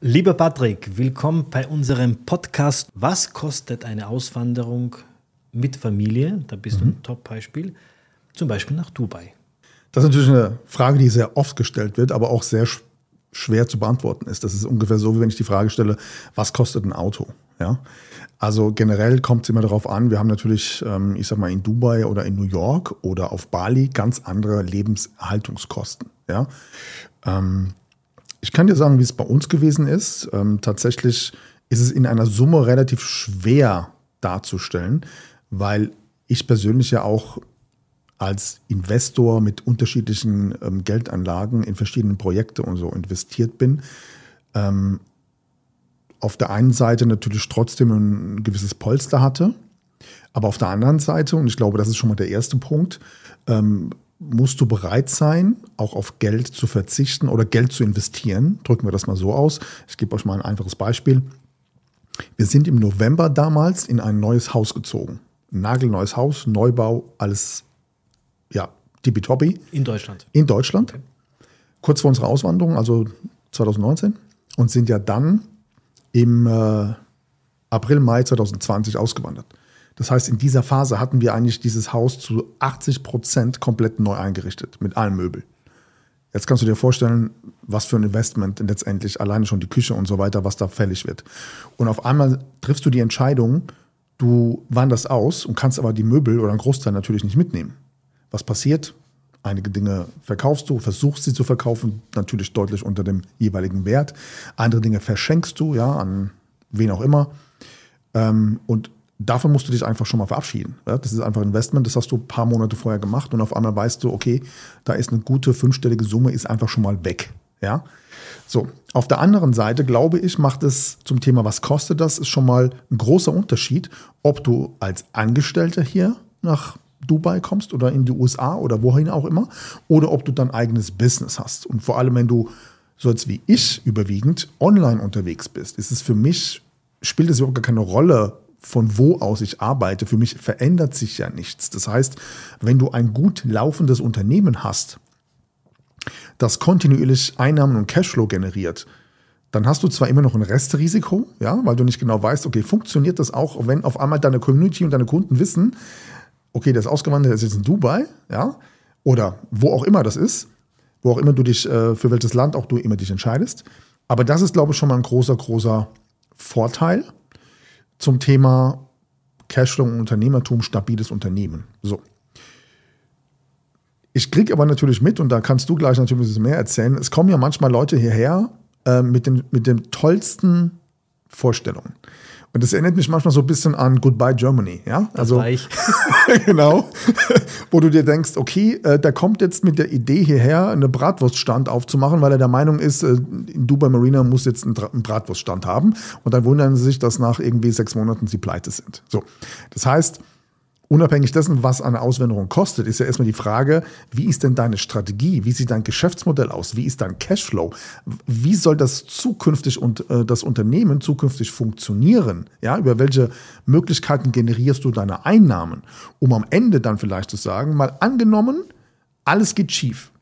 Lieber Patrick, willkommen bei unserem Podcast. Was kostet eine Auswanderung mit Familie? Da bist mhm. du ein Top-Beispiel. Zum Beispiel nach Dubai. Das ist natürlich eine Frage, die sehr oft gestellt wird, aber auch sehr schwer zu beantworten ist. Das ist ungefähr so, wie wenn ich die Frage stelle, was kostet ein Auto? Ja? Also generell kommt es immer darauf an, wir haben natürlich, ähm, ich sag mal, in Dubai oder in New York oder auf Bali ganz andere Lebenserhaltungskosten. Ja? Ähm, ich kann dir sagen, wie es bei uns gewesen ist. Ähm, tatsächlich ist es in einer Summe relativ schwer darzustellen, weil ich persönlich ja auch als Investor mit unterschiedlichen ähm, Geldanlagen in verschiedene Projekte und so investiert bin. Ähm, auf der einen Seite natürlich trotzdem ein gewisses Polster hatte, aber auf der anderen Seite, und ich glaube, das ist schon mal der erste Punkt, ähm, musst du bereit sein, auch auf Geld zu verzichten oder Geld zu investieren. Drücken wir das mal so aus. Ich gebe euch mal ein einfaches Beispiel. Wir sind im November damals in ein neues Haus gezogen. Ein nagelneues Haus, Neubau, alles ja, tippitoppi. In Deutschland. In Deutschland. Okay. Kurz vor unserer Auswanderung, also 2019. Und sind ja dann im äh, April, Mai 2020 ausgewandert. Das heißt, in dieser Phase hatten wir eigentlich dieses Haus zu 80 Prozent komplett neu eingerichtet, mit allen Möbeln. Jetzt kannst du dir vorstellen, was für ein Investment letztendlich alleine schon die Küche und so weiter, was da fällig wird. Und auf einmal triffst du die Entscheidung, du wanderst aus und kannst aber die Möbel oder einen Großteil natürlich nicht mitnehmen. Was passiert? Einige Dinge verkaufst du, versuchst sie zu verkaufen, natürlich deutlich unter dem jeweiligen Wert. Andere Dinge verschenkst du, ja, an wen auch immer. Ähm, und davon musst du dich einfach schon mal verabschieden. Das ist einfach ein Investment, das hast du ein paar Monate vorher gemacht und auf einmal weißt du, okay, da ist eine gute fünfstellige Summe, ist einfach schon mal weg. Ja. So, auf der anderen Seite glaube ich, macht es zum Thema, was kostet das, ist schon mal ein großer Unterschied, ob du als Angestellter hier nach Dubai kommst oder in die USA oder wohin auch immer, oder ob du dein eigenes Business hast. Und vor allem, wenn du so jetzt wie ich überwiegend online unterwegs bist, ist es für mich, spielt es überhaupt gar keine Rolle, von wo aus ich arbeite. Für mich verändert sich ja nichts. Das heißt, wenn du ein gut laufendes Unternehmen hast, das kontinuierlich Einnahmen und Cashflow generiert, dann hast du zwar immer noch ein Restrisiko, ja, weil du nicht genau weißt, okay, funktioniert das auch, wenn auf einmal deine Community und deine Kunden wissen, okay, der ist ausgewandert, der ist jetzt in Dubai, ja, oder wo auch immer das ist, wo auch immer du dich, äh, für welches Land auch du immer dich entscheidest. Aber das ist, glaube ich, schon mal ein großer, großer Vorteil zum Thema Cashflow und Unternehmertum, stabiles Unternehmen. So. Ich kriege aber natürlich mit, und da kannst du gleich natürlich ein bisschen mehr erzählen, es kommen ja manchmal Leute hierher äh, mit, den, mit den tollsten Vorstellungen. Und das erinnert mich manchmal so ein bisschen an Goodbye Germany, ja? Also genau, wo du dir denkst, okay, äh, der kommt jetzt mit der Idee hierher, eine Bratwurststand aufzumachen, weil er der Meinung ist, äh, in Dubai Marina muss jetzt einen, einen Bratwurststand haben. Und dann wundern sie sich, dass nach irgendwie sechs Monaten sie pleite sind. So, das heißt, Unabhängig dessen, was eine Auswanderung kostet, ist ja erstmal die Frage, wie ist denn deine Strategie? Wie sieht dein Geschäftsmodell aus? Wie ist dein Cashflow? Wie soll das zukünftig und äh, das Unternehmen zukünftig funktionieren? Ja, über welche Möglichkeiten generierst du deine Einnahmen? Um am Ende dann vielleicht zu sagen, mal angenommen, alles geht schief.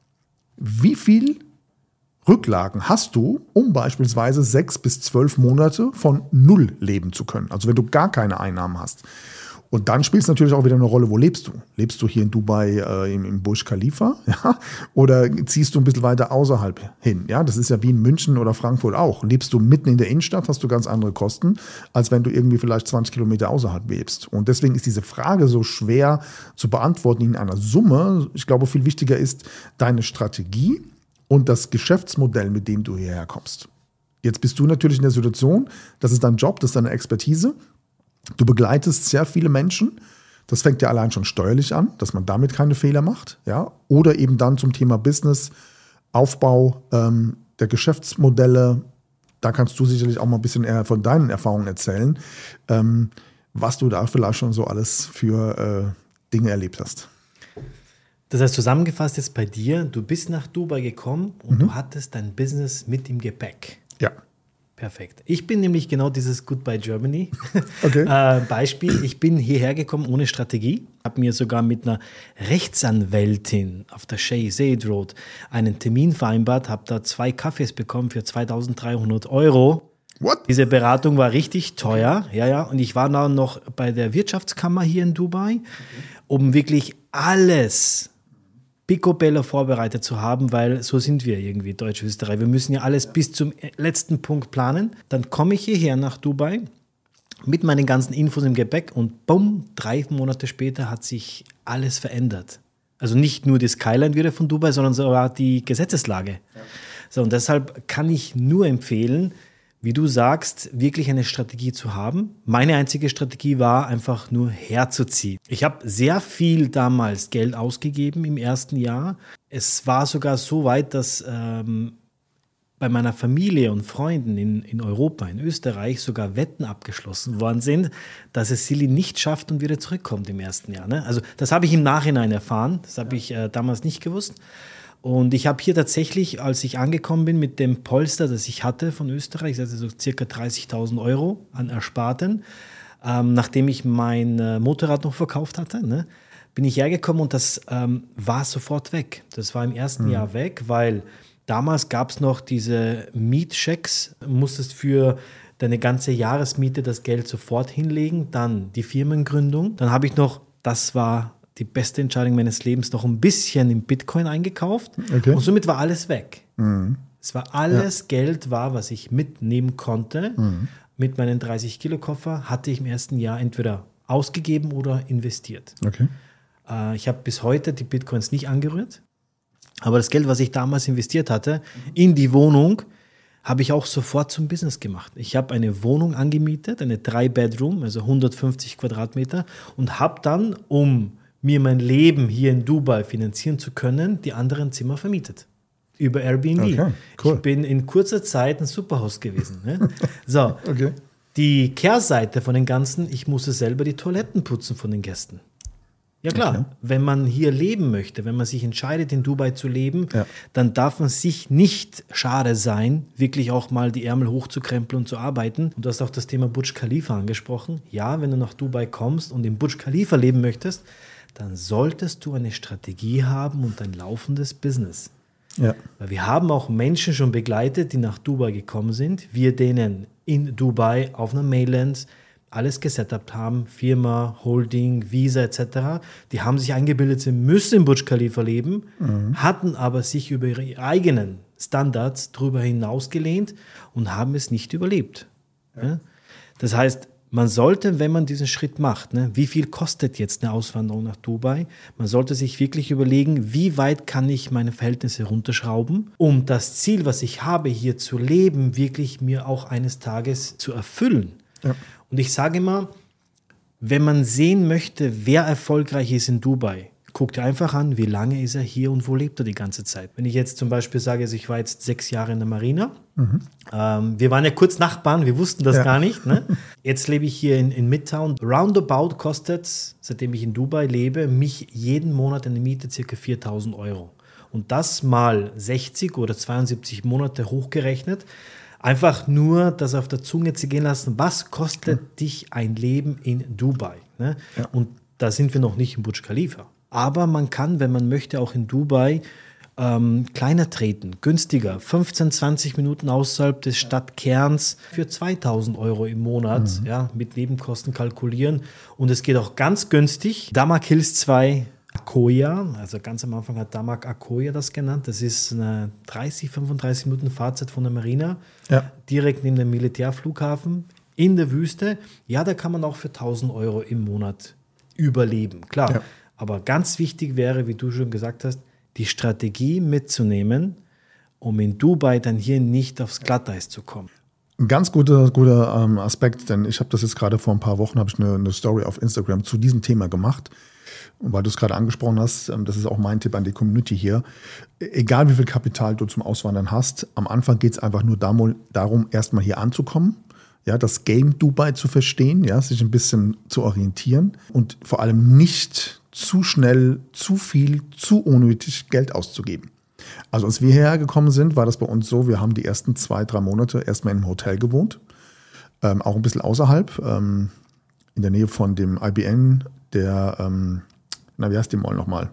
Wie viel Rücklagen hast du, um beispielsweise sechs bis zwölf Monate von Null leben zu können? Also wenn du gar keine Einnahmen hast. Und dann spielt es natürlich auch wieder eine Rolle, wo lebst du? Lebst du hier in Dubai äh, im, im Burj Khalifa? Ja? Oder ziehst du ein bisschen weiter außerhalb hin? Ja, das ist ja wie in München oder Frankfurt auch. Lebst du mitten in der Innenstadt, hast du ganz andere Kosten, als wenn du irgendwie vielleicht 20 Kilometer außerhalb lebst. Und deswegen ist diese Frage so schwer zu beantworten in einer Summe. Ich glaube, viel wichtiger ist deine Strategie und das Geschäftsmodell, mit dem du hierher kommst. Jetzt bist du natürlich in der Situation, das ist dein Job, das ist deine Expertise. Du begleitest sehr viele Menschen. Das fängt ja allein schon steuerlich an, dass man damit keine Fehler macht. Ja? Oder eben dann zum Thema Business, Aufbau ähm, der Geschäftsmodelle. Da kannst du sicherlich auch mal ein bisschen eher von deinen Erfahrungen erzählen, ähm, was du da vielleicht schon so alles für äh, Dinge erlebt hast. Das heißt, zusammengefasst jetzt bei dir, du bist nach Dubai gekommen und mhm. du hattest dein Business mit im Gepäck. Ja. Perfekt. Ich bin nämlich genau dieses Goodbye Germany Okay. äh, Beispiel. Ich bin hierher gekommen ohne Strategie, habe mir sogar mit einer Rechtsanwältin auf der Shay Road einen Termin vereinbart, habe da zwei Kaffees bekommen für 2300 Euro. What? Diese Beratung war richtig teuer, ja, ja. Und ich war dann noch bei der Wirtschaftskammer hier in Dubai, um wirklich alles picobello vorbereitet zu haben, weil so sind wir irgendwie Deutsch-Österreich. Wir müssen ja alles bis zum letzten Punkt planen. Dann komme ich hierher nach Dubai mit meinen ganzen Infos im Gepäck und bumm, drei Monate später hat sich alles verändert. Also nicht nur die Skyline wieder von Dubai, sondern sogar die Gesetzeslage. So, und deshalb kann ich nur empfehlen, wie du sagst, wirklich eine Strategie zu haben. Meine einzige Strategie war einfach nur herzuziehen. Ich habe sehr viel damals Geld ausgegeben im ersten Jahr. Es war sogar so weit, dass ähm, bei meiner Familie und Freunden in, in Europa, in Österreich, sogar Wetten abgeschlossen worden sind, dass es Silly nicht schafft und wieder zurückkommt im ersten Jahr. Ne? Also das habe ich im Nachhinein erfahren. Das habe ich äh, damals nicht gewusst. Und ich habe hier tatsächlich, als ich angekommen bin mit dem Polster, das ich hatte von Österreich, also so circa 30.000 Euro an Ersparten, ähm, nachdem ich mein äh, Motorrad noch verkauft hatte, ne, bin ich hergekommen und das ähm, war sofort weg. Das war im ersten Jahr weg, weil damals gab es noch diese Mietchecks, musstest für deine ganze Jahresmiete das Geld sofort hinlegen, dann die Firmengründung. Dann habe ich noch, das war die beste Entscheidung meines Lebens, noch ein bisschen in Bitcoin eingekauft Okay. und somit war alles weg. Es war alles Geld war, was ich mitnehmen konnte. Mit meinen 30 Kilo Koffer hatte ich im ersten Jahr entweder ausgegeben oder investiert. Okay. Äh, ich habe bis heute die Bitcoins nicht angerührt. Aber das Geld, was ich damals investiert hatte, in die Wohnung, habe ich auch sofort zum Business gemacht. Ich habe eine Wohnung angemietet, eine Drei-Bedroom, also 150 Quadratmeter, und habe dann, um mir mein Leben hier in Dubai finanzieren zu können, die anderen Zimmer vermietet. Über Airbnb. Okay, cool. Ich bin in kurzer Zeit ein Superhaus gewesen. Ne? So, Okay. die Kehrseite von den Ganzen, ich musste selber die Toiletten putzen von den Gästen. Ja klar, Okay. wenn man hier leben möchte, wenn man sich entscheidet, in Dubai zu leben, Ja. dann darf man sich nicht schade sein, wirklich auch mal die Ärmel hochzukrempeln und zu arbeiten. Und du hast auch das Thema Burj Khalifa angesprochen. Ja, wenn du nach Dubai kommst und im Burj Khalifa leben möchtest, dann solltest du eine Strategie haben und ein laufendes Business. Ja. Weil wir haben auch Menschen schon begleitet, die nach Dubai gekommen sind. Wir denen in Dubai auf einer Mainland alles gesetupt haben, Firma, Holding, Visa etc. Die haben sich eingebildet, sie müssen in Burj Khalifa leben, hatten aber sich über ihre eigenen Standards darüber hinausgelehnt und haben es nicht überlebt. Ja? Das heißt, man sollte, wenn man diesen Schritt macht, ne, wie viel kostet jetzt eine Auswanderung nach Dubai, man sollte sich wirklich überlegen, wie weit kann ich meine Verhältnisse runterschrauben, um das Ziel, was ich habe, hier zu leben, wirklich mir auch eines Tages zu erfüllen. Ja. Und ich sage immer, wenn man sehen möchte, wer erfolgreich ist in Dubai, guck dir einfach an, wie lange ist er hier und wo lebt er die ganze Zeit. Wenn ich jetzt zum Beispiel sage, also ich war jetzt sechs Jahre in der Marina, ähm, wir waren ja kurz Nachbarn, wir wussten das Ja. gar nicht. Ne? Jetzt lebe ich hier in, in Midtown. Roundabout kostet, seitdem ich in Dubai lebe, mich jeden Monat eine Miete circa 4000 Euro. Und das mal 60 oder 72 Monate hochgerechnet. Einfach nur das auf der Zunge zu gehen lassen. Was kostet dich ein Leben in Dubai? Ne? Ja. Und da sind wir noch nicht in Burj Khalifa. Aber man kann, wenn man möchte, auch in Dubai ähm, kleiner treten, günstiger, 15, 20 Minuten außerhalb des Stadtkerns für 2000 Euro im Monat, ja, mit Nebenkosten kalkulieren. Und es geht auch ganz günstig. Damak Hills 2 Akoya, also ganz am Anfang hat Damak Akoya das genannt. Das ist eine 30, 35 Minuten Fahrzeit von der Marina, Ja. direkt neben dem Militärflughafen in der Wüste. Ja, da kann man auch für 1000 Euro im Monat überleben, klar. Ja. Aber ganz wichtig wäre, wie du schon gesagt hast, die Strategie mitzunehmen, um in Dubai dann hier nicht aufs Glatteis zu kommen. Ein ganz guter, guter ähm, Aspekt, denn ich habe das jetzt gerade vor ein paar Wochen, habe ich eine, eine Story auf Instagram zu diesem Thema gemacht. Und weil du es gerade angesprochen hast, ähm, das ist auch mein Tipp an die Community hier. E- Egal wie viel Kapital du zum Auswandern hast, am Anfang geht es einfach nur darum, erstmal hier anzukommen, ja, das Game Dubai zu verstehen, ja, sich ein bisschen zu orientieren und vor allem nicht zu schnell, zu viel, zu unnötig Geld auszugeben. Also als wir hierher gekommen sind, war das bei uns so, wir haben die ersten zwei, drei Monate erstmal einem Hotel gewohnt. Ähm, auch ein bisschen außerhalb, ähm, in der Nähe von dem IBN, der, ähm, na wie heißt die Mall nochmal?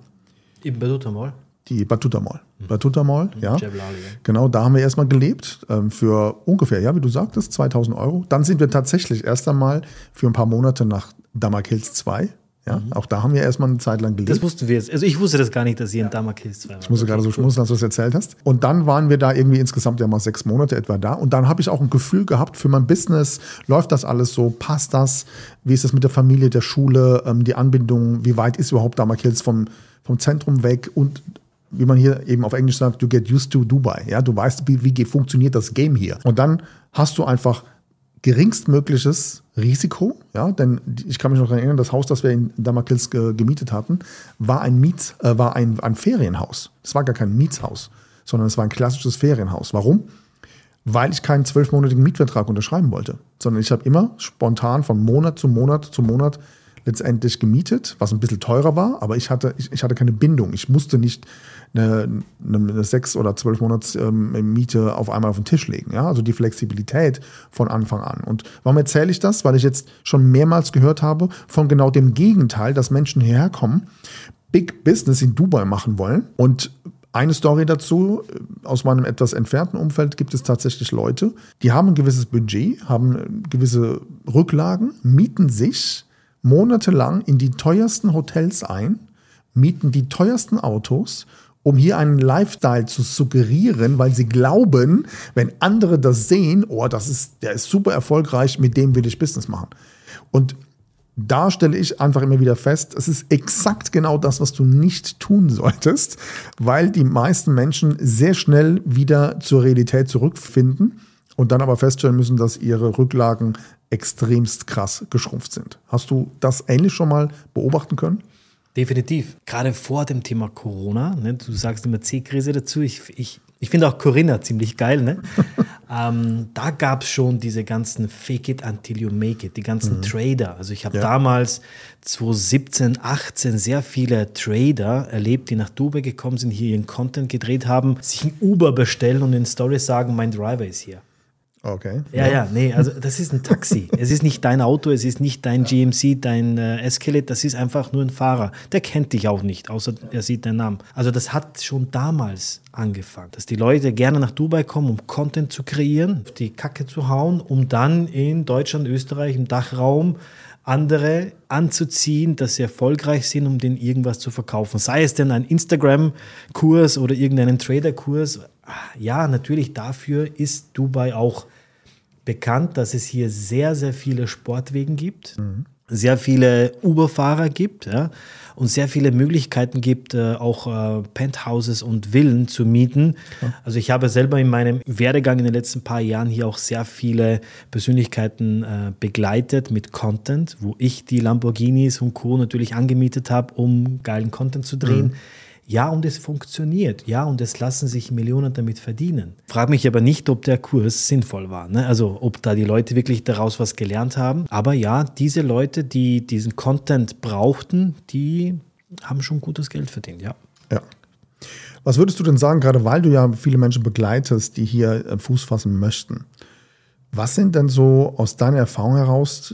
Im Batuta Mall? Die Batuta Mall. Mhm. Batuta Mall, ja. Jebel Ali, ja. Genau, da haben wir erstmal gelebt ähm, für ungefähr, ja, wie du sagtest, 2000 Euro. Dann sind wir tatsächlich erst einmal für ein paar Monate nach Damak Hills 2 ja, mhm. Auch da haben wir erstmal eine Zeit lang gelebt. Das wussten wir jetzt. Also ich wusste das gar nicht, dass ihr in Damakis zwei Ich musste okay, gerade so schmunzeln, als du das erzählt hast. Und dann waren wir da irgendwie insgesamt ja mal sechs Monate etwa da. Und dann habe ich auch ein Gefühl gehabt für mein Business. Läuft das alles so? Passt das? Wie ist das mit der Familie, der Schule, ähm, die Anbindung? Wie weit ist überhaupt Damakils vom, vom Zentrum weg? Und wie man hier eben auf Englisch sagt, you get used to Dubai. Ja, du weißt, wie, wie funktioniert das Game hier. Und dann hast du einfach geringstmögliches Risiko, ja, denn ich kann mich noch daran erinnern, das Haus, das wir in Damakils ge gemietet hatten, war ein Miet, äh, war ein, ein Ferienhaus. Es war gar kein Mietshaus, sondern es war ein klassisches Ferienhaus. Warum? Weil ich keinen zwölfmonatigen Mietvertrag unterschreiben wollte, sondern ich habe immer spontan von Monat zu Monat zu Monat letztendlich gemietet, was ein bisschen teurer war, aber ich hatte, ich, ich hatte keine Bindung. Ich musste nicht eine, eine sechs oder zwölf Monats ähm, Miete auf einmal auf den Tisch legen. Ja? Also die Flexibilität von Anfang an. Und warum erzähle ich das? Weil ich jetzt schon mehrmals gehört habe von genau dem Gegenteil, dass Menschen hierher kommen, Big Business in Dubai machen wollen und eine Story dazu, äh, aus meinem etwas entfernten Umfeld gibt es tatsächlich Leute, die haben ein gewisses Budget, haben gewisse Rücklagen, mieten sich monatelang in die teuersten Hotels ein, mieten die teuersten Autos um hier einen Lifestyle zu suggerieren, weil sie glauben, wenn andere das sehen, oh, das ist, der ist super erfolgreich, mit dem will ich Business machen. Und da stelle ich einfach immer wieder fest, es ist exakt genau das, was du nicht tun solltest, weil die meisten Menschen sehr schnell wieder zur Realität zurückfinden und dann aber feststellen müssen, dass ihre Rücklagen extremst krass geschrumpft sind. Hast du das ähnlich schon mal beobachten können? Definitiv. Gerade vor dem Thema Corona, ne, du sagst immer C-Krise dazu. Ich, ich, ich finde auch Corinna ziemlich geil. Ne? ähm, da gab es schon diese ganzen Fake it until you make it, die ganzen mhm. Trader. Also ich habe ja. damals 2017, 18 sehr viele Trader erlebt, die nach Dubai gekommen sind, hier ihren Content gedreht haben, sich ein Uber bestellen und in Stories sagen, mein Driver ist hier. Okay. Ja, ja, nee, also das ist ein Taxi. es ist nicht dein Auto, es ist nicht dein GMC, dein äh, Escalade, das ist einfach nur ein Fahrer. Der kennt dich auch nicht, außer er sieht deinen Namen. Also das hat schon damals angefangen, dass die Leute gerne nach Dubai kommen, um Content zu kreieren, die Kacke zu hauen, um dann in Deutschland, Österreich, im Dachraum andere anzuziehen, dass sie erfolgreich sind, um denen irgendwas zu verkaufen. Sei es denn ein Instagram-Kurs oder irgendeinen Trader-Kurs. Ja, natürlich dafür ist Dubai auch bekannt, dass es hier sehr, sehr viele Sportwegen gibt, mhm. sehr viele Uber-Fahrer gibt ja, und sehr viele Möglichkeiten gibt, äh, auch äh, Penthouses und Villen zu mieten. Ja. Also ich habe selber in meinem Werdegang in den letzten paar Jahren hier auch sehr viele Persönlichkeiten äh, begleitet mit Content, wo ich die Lamborghinis und Co. natürlich angemietet habe, um geilen Content zu drehen. Mhm ja, und es funktioniert. Ja, und es lassen sich Millionen damit verdienen. Frag mich aber nicht, ob der Kurs sinnvoll war. Ne? Also, ob da die Leute wirklich daraus was gelernt haben. Aber ja, diese Leute, die diesen Content brauchten, die haben schon gutes Geld verdient, ja. Ja. Was würdest du denn sagen, gerade weil du ja viele Menschen begleitest, die hier äh, Fuß fassen möchten? Was sind denn so aus deiner Erfahrung heraus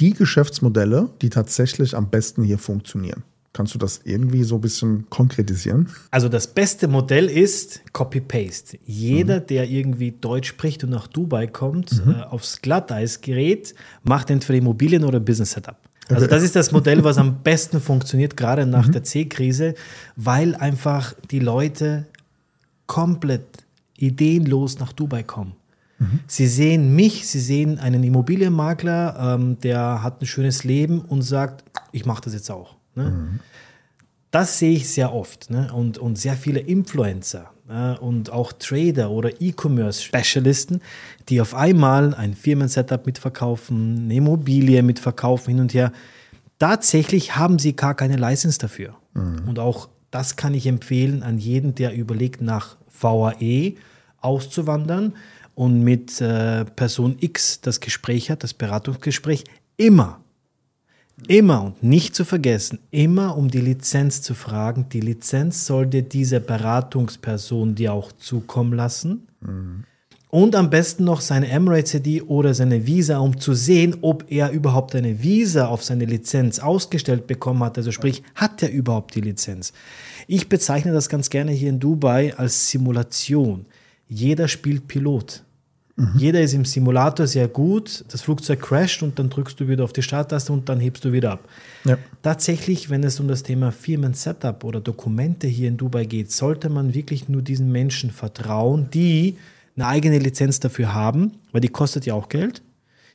die Geschäftsmodelle, die tatsächlich am besten hier funktionieren? Kannst du das irgendwie so ein bisschen konkretisieren? Also das beste Modell ist Copy-Paste. Jeder, mhm. der irgendwie Deutsch spricht und nach Dubai kommt, mhm. äh, aufs Glatteis gerät, macht entweder Immobilien oder Business-Setup. Also das ist das Modell, was am besten funktioniert, gerade nach mhm. der C-Krise, weil einfach die Leute komplett ideenlos nach Dubai kommen. Mhm. Sie sehen mich, sie sehen einen Immobilienmakler, ähm, der hat ein schönes Leben und sagt, ich mache das jetzt auch. Ne? Mhm. Das sehe ich sehr oft. Ne? Und, und sehr viele Influencer äh, und auch Trader oder E-Commerce-Spezialisten, die auf einmal ein Firmen-Setup mitverkaufen, eine Immobilie mitverkaufen, hin und her. Tatsächlich haben sie gar keine License dafür. Mhm. Und auch das kann ich empfehlen an jeden, der überlegt, nach VAE auszuwandern und mit äh, Person X das Gespräch hat, das Beratungsgespräch, immer Immer und nicht zu vergessen, immer um die Lizenz zu fragen. Die Lizenz soll dir diese Beratungsperson dir auch zukommen lassen. Mhm. Und am besten noch seine Emirates-ID oder seine Visa, um zu sehen, ob er überhaupt eine Visa auf seine Lizenz ausgestellt bekommen hat. Also sprich, hat er überhaupt die Lizenz? Ich bezeichne das ganz gerne hier in Dubai als Simulation. Jeder spielt Pilot. Mhm. Jeder ist im Simulator sehr gut, das Flugzeug crasht und dann drückst du wieder auf die Starttaste und dann hebst du wieder ab. Ja. Tatsächlich, wenn es um das Thema Firmen-Setup oder Dokumente hier in Dubai geht, sollte man wirklich nur diesen Menschen vertrauen, die eine eigene Lizenz dafür haben, weil die kostet ja auch Geld.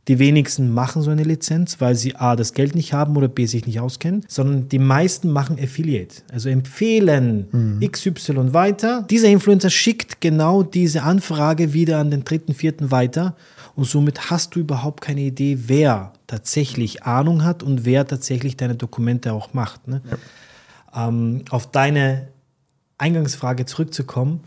Die wenigsten machen so eine Lizenz, weil sie A, das Geld nicht haben oder B, sich nicht auskennen, sondern die meisten machen Affiliate. Also empfehlen mhm. XY weiter. Dieser Influencer schickt genau diese Anfrage wieder an den dritten, vierten weiter. Und somit hast du überhaupt keine Idee, wer tatsächlich Ahnung hat und wer tatsächlich deine Dokumente auch macht. Ne? Ja. Ähm, auf deine Eingangsfrage zurückzukommen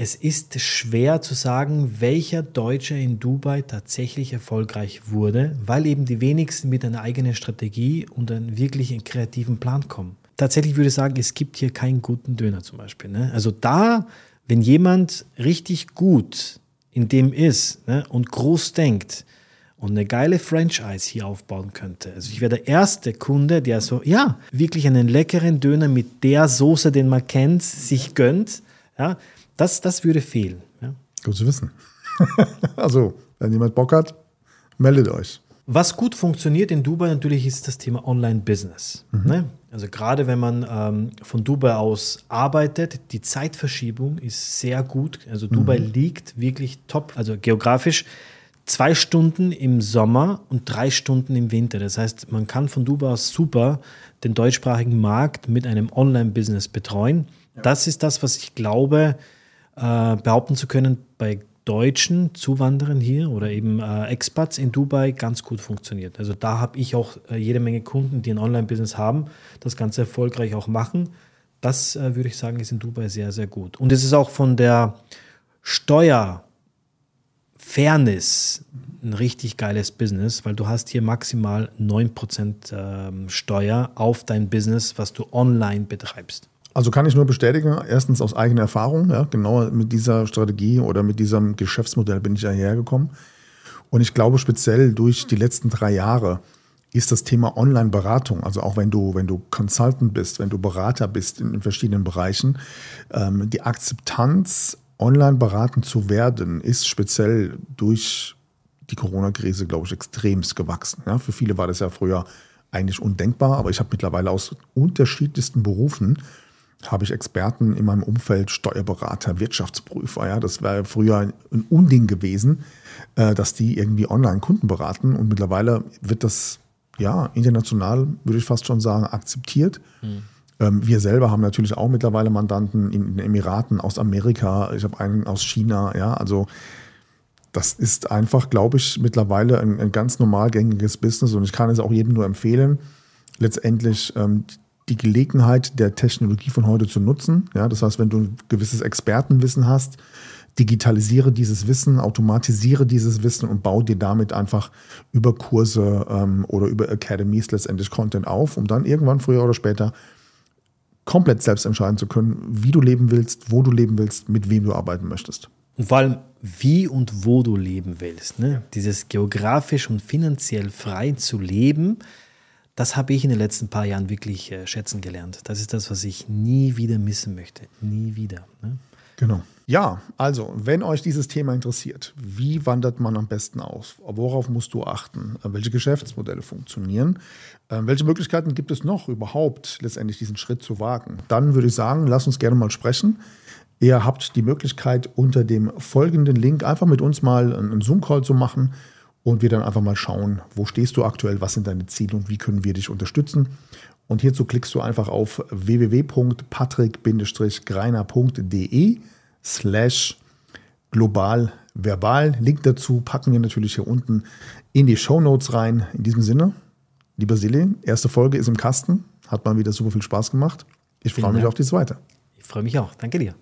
es ist schwer zu sagen, welcher Deutsche in Dubai tatsächlich erfolgreich wurde, weil eben die wenigsten mit einer eigenen Strategie und einem wirklichen kreativen Plan kommen. Tatsächlich würde ich sagen, es gibt hier keinen guten Döner zum Beispiel. Ne? Also da, wenn jemand richtig gut in dem ist ne, und groß denkt, und eine geile Franchise hier aufbauen könnte. Also ich wäre der erste Kunde, der so, ja, wirklich einen leckeren Döner mit der Soße, den man kennt, sich gönnt. Ja, das, das würde fehlen. Ja. Gut zu wissen. also, wenn jemand Bock hat, meldet euch. Was gut funktioniert in Dubai natürlich ist das Thema Online-Business. Mhm. Ne? Also gerade wenn man ähm, von Dubai aus arbeitet, die Zeitverschiebung ist sehr gut. Also Dubai mhm. liegt wirklich top, also geografisch zwei Stunden im Sommer und drei Stunden im Winter. Das heißt, man kann von Dubai aus super den deutschsprachigen Markt mit einem Online-Business betreuen. Ja. Das ist das, was ich glaube, äh, behaupten zu können, bei deutschen Zuwanderern hier oder eben äh, Expats in Dubai ganz gut funktioniert. Also da habe ich auch äh, jede Menge Kunden, die ein Online-Business haben, das Ganze erfolgreich auch machen. Das äh, würde ich sagen, ist in Dubai sehr, sehr gut. Und es ist auch von der Steuerfairness ein richtig geiles Business, weil du hast hier maximal 9% ähm, Steuer auf dein Business, was du online betreibst. Also kann ich nur bestätigen, erstens aus eigener Erfahrung, ja, genau mit dieser Strategie oder mit diesem Geschäftsmodell bin ich ja hergekommen. Und ich glaube speziell durch die letzten drei Jahre ist das Thema Online-Beratung, also auch wenn du, wenn du Consultant bist, wenn du Berater bist in, in verschiedenen Bereichen, ähm, die Akzeptanz, online beraten zu werden, ist speziell durch die Corona-Krise, glaube ich, extremst gewachsen. Ja, für viele war das ja früher eigentlich undenkbar, aber ich habe mittlerweile aus unterschiedlichsten Berufen habe ich Experten in meinem Umfeld, Steuerberater, Wirtschaftsprüfer. Ja, das wäre früher ein Unding gewesen, äh, dass die irgendwie online Kunden beraten. Und mittlerweile wird das ja international, würde ich fast schon sagen, akzeptiert. Mhm. wir selber haben natürlich auch mittlerweile Mandanten in den Emiraten, aus Amerika. Ich habe einen aus China. Ja, also das ist einfach, glaube ich, mittlerweile ein, ein, ganz normal gängiges Business und ich kann es auch jedem nur empfehlen, letztendlich ähm, die Gelegenheit der Technologie von heute zu nutzen. Ja, das heißt, wenn du ein gewisses Expertenwissen hast, digitalisiere dieses Wissen, automatisiere dieses Wissen und baue dir damit einfach über Kurse ähm, oder über Academies letztendlich Content auf, um dann irgendwann früher oder später komplett selbst entscheiden zu können, wie du leben willst, wo du leben willst, mit wem du arbeiten möchtest. Und vor allem, wie und wo du leben willst. Ne? Dieses geografisch und finanziell frei zu leben, das habe ich in den letzten paar Jahren wirklich äh, schätzen gelernt. Das ist das, was ich nie wieder missen möchte. Nie wieder. Ne? Genau. Ja, also, wenn euch dieses Thema interessiert, wie wandert man am besten aus? Worauf musst du achten? Welche Geschäftsmodelle funktionieren? Äh, welche Möglichkeiten gibt es noch überhaupt, letztendlich diesen Schritt zu wagen? Dann würde ich sagen, lass uns gerne mal sprechen. Ihr habt die Möglichkeit, unter dem folgenden Link einfach mit uns mal einen Zoom-Call zu machen und wir dann einfach mal schauen, wo stehst du aktuell, was sind deine Ziele und wie können wir dich unterstützen. Und hierzu klickst du einfach auf www.patrick-greiner.de slash global verbal. Link dazu packen wir natürlich hier unten in die Show Notes rein. In diesem Sinne, lieber Silly, erste Folge ist im Kasten. Hat mal wieder super viel Spaß gemacht. Ich freue mich auf die zweite. Ich freue mich auch. Danke dir.